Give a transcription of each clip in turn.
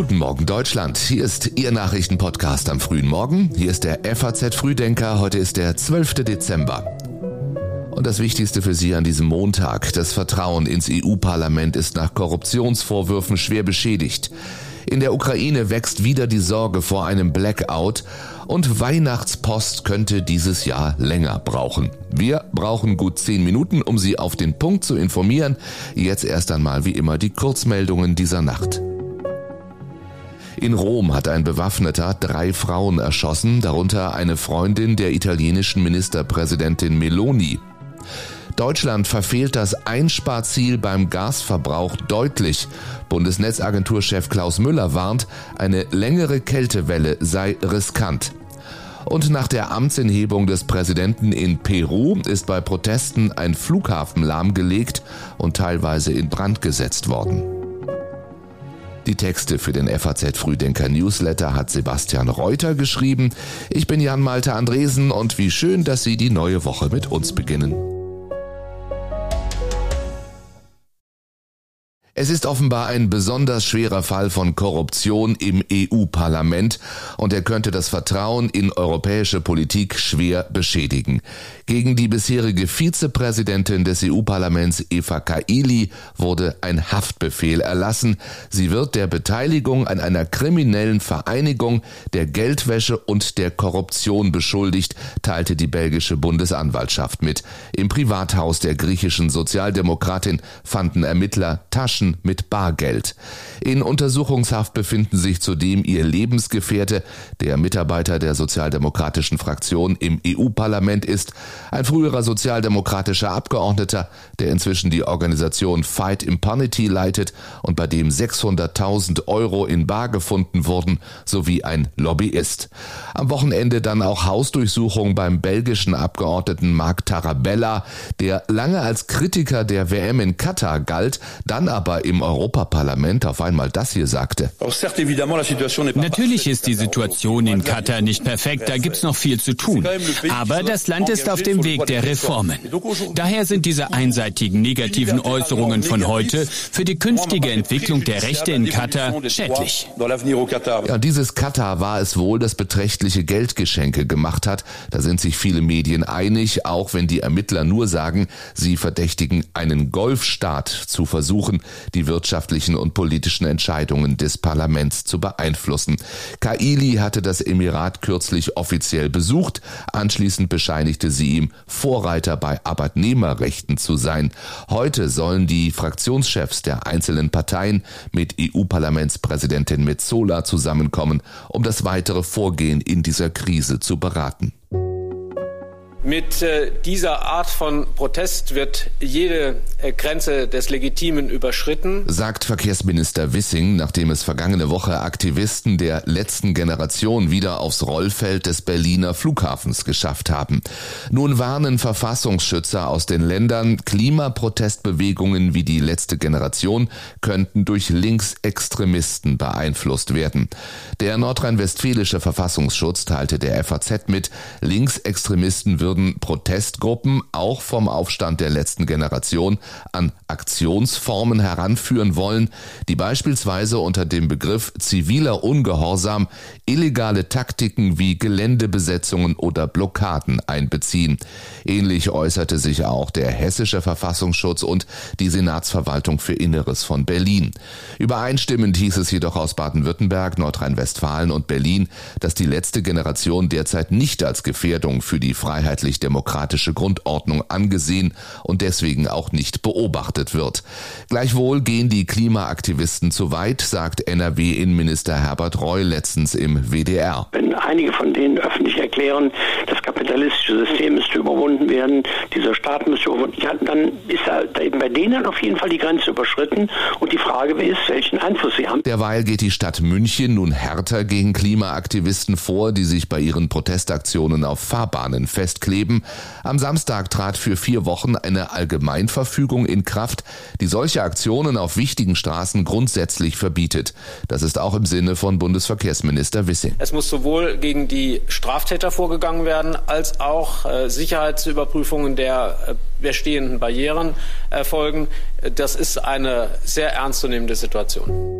Guten Morgen Deutschland. Hier ist Ihr Nachrichtenpodcast am frühen Morgen. Hier ist der FAZ Frühdenker. Heute ist der 12. Dezember. Und das Wichtigste für Sie an diesem Montag. Das Vertrauen ins EU-Parlament ist nach Korruptionsvorwürfen schwer beschädigt. In der Ukraine wächst wieder die Sorge vor einem Blackout und Weihnachtspost könnte dieses Jahr länger brauchen. Wir brauchen gut zehn Minuten, um Sie auf den Punkt zu informieren. Jetzt erst einmal wie immer die Kurzmeldungen dieser Nacht. In Rom hat ein Bewaffneter drei Frauen erschossen, darunter eine Freundin der italienischen Ministerpräsidentin Meloni. Deutschland verfehlt das Einsparziel beim Gasverbrauch deutlich. Bundesnetzagenturchef Klaus Müller warnt, eine längere Kältewelle sei riskant. Und nach der Amtsenthebung des Präsidenten in Peru ist bei Protesten ein Flughafen lahmgelegt und teilweise in Brand gesetzt worden. Die Texte für den FAZ Frühdenker Newsletter hat Sebastian Reuter geschrieben. Ich bin Jan Malte Andresen und wie schön, dass Sie die neue Woche mit uns beginnen. Es ist offenbar ein besonders schwerer Fall von Korruption im EU-Parlament und er könnte das Vertrauen in europäische Politik schwer beschädigen. Gegen die bisherige Vizepräsidentin des EU-Parlaments Eva Kaili wurde ein Haftbefehl erlassen. Sie wird der Beteiligung an einer kriminellen Vereinigung, der Geldwäsche und der Korruption beschuldigt, teilte die belgische Bundesanwaltschaft mit. Im Privathaus der griechischen Sozialdemokratin fanden Ermittler Taschen mit Bargeld. In Untersuchungshaft befinden sich zudem ihr Lebensgefährte, der Mitarbeiter der sozialdemokratischen Fraktion im EU-Parlament ist, ein früherer sozialdemokratischer Abgeordneter, der inzwischen die Organisation Fight Impunity leitet und bei dem 600.000 Euro in Bar gefunden wurden, sowie ein Lobbyist. Am Wochenende dann auch Hausdurchsuchung beim belgischen Abgeordneten Marc Tarabella, der lange als Kritiker der WM in Katar galt, dann aber im Europaparlament auf einmal das hier sagte. Natürlich ist die Situation in Katar nicht perfekt, da gibt es noch viel zu tun. Aber das Land ist auf dem Weg der Reformen. Daher sind diese einseitigen negativen Äußerungen von heute für die künftige Entwicklung der Rechte in Katar schädlich. Ja, dieses Katar war es wohl, das beträchtliche Geldgeschenke gemacht hat. Da sind sich viele Medien einig, auch wenn die Ermittler nur sagen, sie verdächtigen einen Golfstaat zu versuchen, die wirtschaftlichen und politischen Entscheidungen des Parlaments zu beeinflussen. Kaili hatte das Emirat kürzlich offiziell besucht. Anschließend bescheinigte sie ihm, Vorreiter bei Arbeitnehmerrechten zu sein. Heute sollen die Fraktionschefs der einzelnen Parteien mit EU-Parlamentspräsidentin Metzola zusammenkommen, um das weitere Vorgehen in dieser Krise zu beraten. Mit äh, dieser Art von Protest wird jede äh, Grenze des Legitimen überschritten, sagt Verkehrsminister Wissing, nachdem es vergangene Woche Aktivisten der letzten Generation wieder aufs Rollfeld des Berliner Flughafens geschafft haben. Nun warnen Verfassungsschützer aus den Ländern, Klimaprotestbewegungen wie die letzte Generation könnten durch Linksextremisten beeinflusst werden. Der nordrhein-westfälische Verfassungsschutz teilte der FAZ mit, Linksextremisten würden würden Protestgruppen auch vom Aufstand der letzten Generation an Aktionsformen heranführen wollen, die beispielsweise unter dem Begriff ziviler Ungehorsam illegale Taktiken wie Geländebesetzungen oder Blockaden einbeziehen. Ähnlich äußerte sich auch der hessische Verfassungsschutz und die Senatsverwaltung für Inneres von Berlin. Übereinstimmend hieß es jedoch aus Baden-Württemberg, Nordrhein-Westfalen und Berlin, dass die letzte Generation derzeit nicht als Gefährdung für die Freiheit freiheitlich-demokratische Grundordnung angesehen und deswegen auch nicht beobachtet wird. Gleichwohl gehen die Klimaaktivisten zu weit, sagt NRW-Innenminister Herbert Reul letztens im WDR. Wenn einige von denen öffentlich erklären, das kapitalistische System müsste überwunden werden, dieser Staat müsste überwunden werden, dann ist da bei denen auf jeden Fall die Grenze überschritten und die Frage ist, welchen Einfluss sie haben. Derweil geht die Stadt München nun härter gegen Klimaaktivisten vor, die sich bei ihren Protestaktionen auf Fahrbahnen festkleben kleben. Am Samstag trat für vier Wochen eine Allgemeinverfügung in Kraft, die solche Aktionen auf wichtigen Straßen grundsätzlich verbietet. Das ist auch im Sinne von Bundesverkehrsminister Wissing. Es muss sowohl gegen die Straftäter vorgegangen werden, als auch äh, Sicherheitsüberprüfungen der äh, bestehenden Barrieren erfolgen. Das ist eine sehr ernstzunehmende Situation.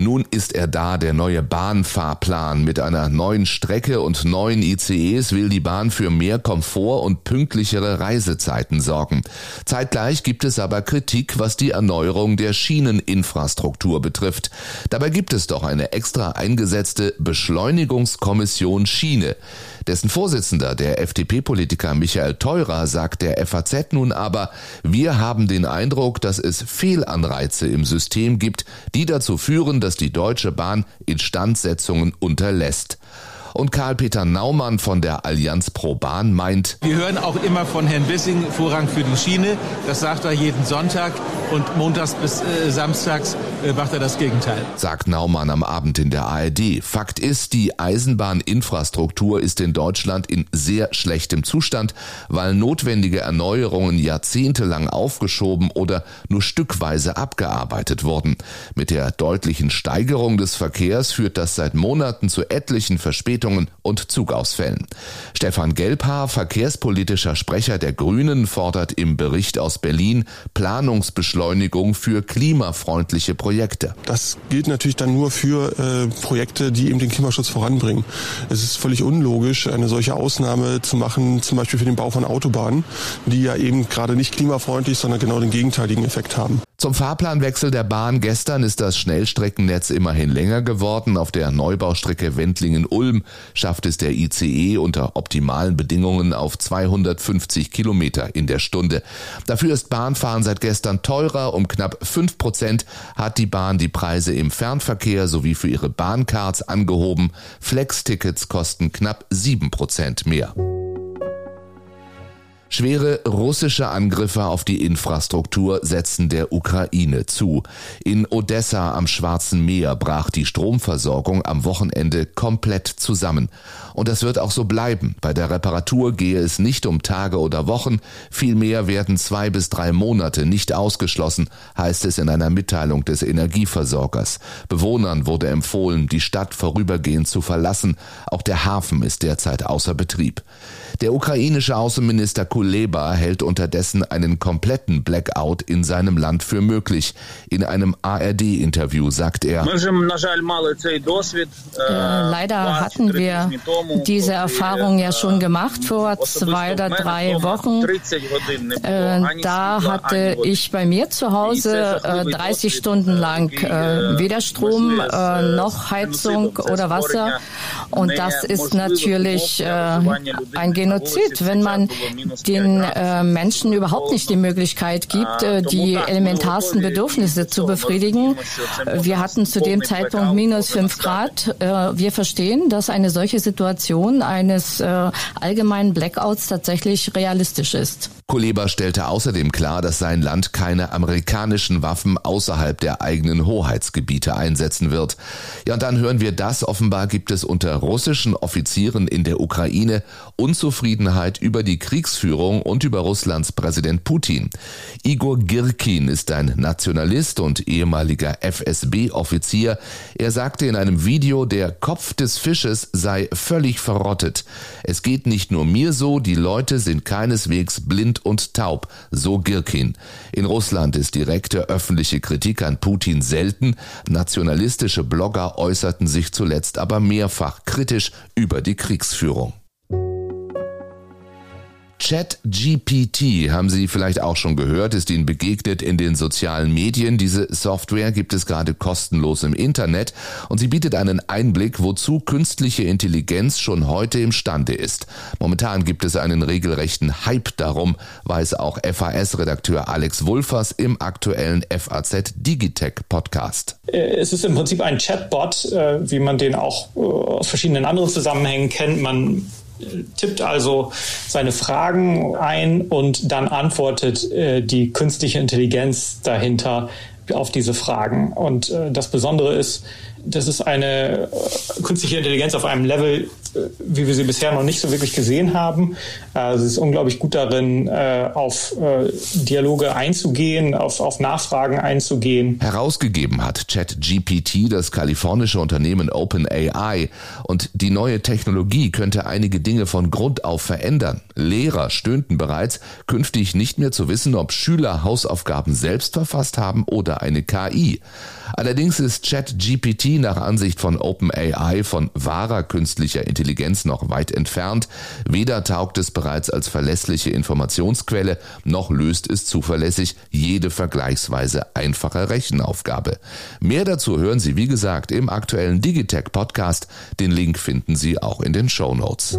Nun ist er da, der neue Bahnfahrplan. Mit einer neuen Strecke und neuen ICEs will die Bahn für mehr Komfort und pünktlichere Reisezeiten sorgen. Zeitgleich gibt es aber Kritik, was die Erneuerung der Schieneninfrastruktur betrifft. Dabei gibt es doch eine extra eingesetzte Beschleunigungskommission Schiene. Dessen Vorsitzender, der FDP-Politiker Michael Theurer, sagt der FAZ nun aber, wir haben den Eindruck, dass es Fehlanreize im System gibt, die dazu führen, dass die Deutsche Bahn Instandsetzungen unterlässt. Und Karl-Peter Naumann von der Allianz Pro Bahn meint, wir hören auch immer von Herrn Wissing Vorrang für die Schiene. Das sagt er jeden Sonntag und montags bis äh, samstags macht er das Gegenteil. Sagt Naumann am Abend in der ARD. Fakt ist, die Eisenbahninfrastruktur ist in Deutschland in sehr schlechtem Zustand, weil notwendige Erneuerungen jahrzehntelang aufgeschoben oder nur stückweise abgearbeitet wurden. Mit der deutlichen Steigerung des Verkehrs führt das seit Monaten zu etlichen Verspätungen und Zugausfällen. Stefan Gelbhaar, verkehrspolitischer Sprecher der Grünen, fordert im Bericht aus Berlin Planungsbeschleunigung Beschleunigung für klimafreundliche Projekte. Das gilt natürlich dann nur für äh, Projekte, die eben den Klimaschutz voranbringen. Es ist völlig unlogisch, eine solche Ausnahme zu machen, zum Beispiel für den Bau von Autobahnen, die ja eben gerade nicht klimafreundlich, sondern genau den gegenteiligen Effekt haben. Zum Fahrplanwechsel der Bahn gestern ist das Schnellstreckennetz immerhin länger geworden. Auf der Neubaustrecke Wendlingen-Ulm schafft es der ICE unter optimalen Bedingungen auf 250 Kilometer in der Stunde. Dafür ist Bahnfahren seit gestern teurer. Um knapp fünf Prozent hat die Bahn die Preise im Fernverkehr sowie für ihre Bahncards angehoben. Flex-Tickets kosten knapp sieben Prozent mehr. Schwere russische Angriffe auf die Infrastruktur setzen der Ukraine zu. In Odessa am Schwarzen Meer brach die Stromversorgung am Wochenende komplett zusammen. Und das wird auch so bleiben. Bei der Reparatur gehe es nicht um Tage oder Wochen, vielmehr werden zwei bis drei Monate nicht ausgeschlossen, heißt es in einer Mitteilung des Energieversorgers. Bewohnern wurde empfohlen, die Stadt vorübergehend zu verlassen. Auch der Hafen ist derzeit außer Betrieb. Der ukrainische Außenminister Kuleba hält unterdessen einen kompletten Blackout in seinem Land für möglich. In einem ARD-Interview sagt er, äh, Leider hatten wir diese Erfahrung ja schon gemacht vor zwei oder drei Wochen. Äh, da hatte ich bei mir zu Hause äh, 30 Stunden lang äh, weder Strom äh, noch Heizung oder Wasser. Und das ist natürlich äh, ein Genozid, wenn man den äh, Menschen überhaupt nicht die Möglichkeit gibt, äh, die elementarsten Bedürfnisse zu befriedigen. Wir hatten zu dem Zeitpunkt minus fünf Grad. Äh, wir verstehen, dass eine solche Situation eines äh, allgemeinen Blackouts tatsächlich realistisch ist. Kuleba stellte außerdem klar, dass sein Land keine amerikanischen Waffen außerhalb der eigenen Hoheitsgebiete einsetzen wird. Ja, und dann hören wir das. Offenbar gibt es unter russischen Offizieren in der Ukraine Unzufriedenheit über die Kriegsführung und über Russlands Präsident Putin. Igor Girkin ist ein Nationalist und ehemaliger FSB-Offizier. Er sagte in einem Video, der Kopf des Fisches sei völlig verrottet. Es geht nicht nur mir so, die Leute sind keineswegs blind und taub, so Girkin. In Russland ist direkte öffentliche Kritik an Putin selten. Nationalistische Blogger äußerten sich zuletzt aber mehrfach kritisch über die Kriegsführung. ChatGPT haben Sie vielleicht auch schon gehört, ist Ihnen begegnet in den sozialen Medien. Diese Software gibt es gerade kostenlos im Internet und sie bietet einen Einblick, wozu künstliche Intelligenz schon heute imstande ist. Momentan gibt es einen regelrechten Hype darum, weiß auch FAS-Redakteur Alex Wulfers im aktuellen FAZ Digitech Podcast. Es ist im Prinzip ein Chatbot, äh, wie man den auch äh, aus verschiedenen anderen Zusammenhängen kennt. Man tippt also seine Fragen ein und dann antwortet äh, die künstliche Intelligenz dahinter auf diese Fragen. Und äh, das Besondere ist, das ist eine äh, künstliche Intelligenz auf einem Level, äh, wie wir sie bisher noch nicht so wirklich gesehen haben. Also sie ist unglaublich gut darin, äh, auf Dialoge einzugehen, auf, auf Nachfragen einzugehen. Herausgegeben hat ChatGPT das kalifornische Unternehmen OpenAI und die neue Technologie könnte einige Dinge von Grund auf verändern. Lehrer stöhnten bereits, künftig nicht mehr zu wissen, ob Schüler Hausaufgaben selbst verfasst haben oder eine KI. Allerdings ist ChatGPT nach Ansicht von OpenAI von wahrer künstlicher Intelligenz noch weit entfernt. Weder taugt es bereits als verlässliche Informationsquelle, noch löst es zuverlässig jede vergleichsweise einfache Rechenaufgabe. Mehr dazu hören Sie, wie gesagt, im aktuellen Digitech Podcast. Den Link finden Sie auch in den Show Notes.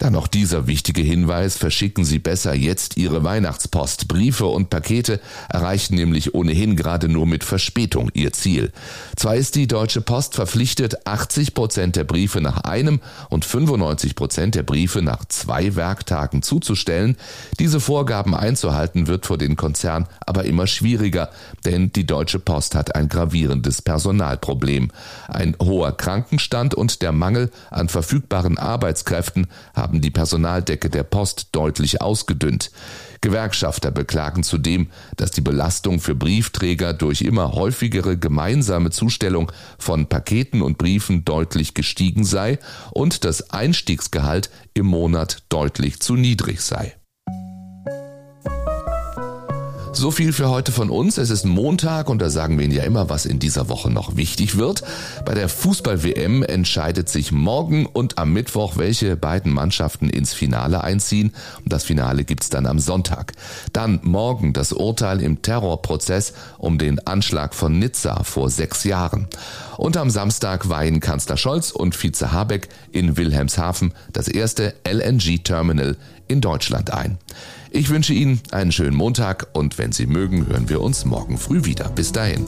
Dann noch dieser wichtige Hinweis, verschicken Sie besser jetzt Ihre Weihnachtspost. Briefe und Pakete erreichen nämlich ohnehin gerade nur mit Verspätung Ihr Ziel. Zwar ist die Deutsche Post verpflichtet, 80 Prozent der Briefe nach einem und 95 Prozent der Briefe nach zwei Werktagen zuzustellen. Diese Vorgaben einzuhalten wird für den Konzern aber immer schwieriger, denn die Deutsche Post hat ein gravierendes Personalproblem. Ein hoher Krankenstand und der Mangel an verfügbaren Arbeitskräften haben haben die Personaldecke der Post deutlich ausgedünnt. Gewerkschafter beklagen zudem, dass die Belastung für Briefträger durch immer häufigere gemeinsame Zustellung von Paketen und Briefen deutlich gestiegen sei und das Einstiegsgehalt im Monat deutlich zu niedrig sei. So viel für heute von uns. Es ist Montag und da sagen wir Ihnen ja immer, was in dieser Woche noch wichtig wird. Bei der Fußball-WM entscheidet sich morgen und am Mittwoch, welche beiden Mannschaften ins Finale einziehen. Und das Finale gibt's dann am Sonntag. Dann morgen das Urteil im Terrorprozess um den Anschlag von Nizza vor sechs Jahren. Und am Samstag weihen Kanzler Scholz und Vize Habeck in Wilhelmshaven das erste LNG-Terminal in Deutschland ein. Ich wünsche Ihnen einen schönen Montag und wenn Sie mögen, hören wir uns morgen früh wieder. Bis dahin.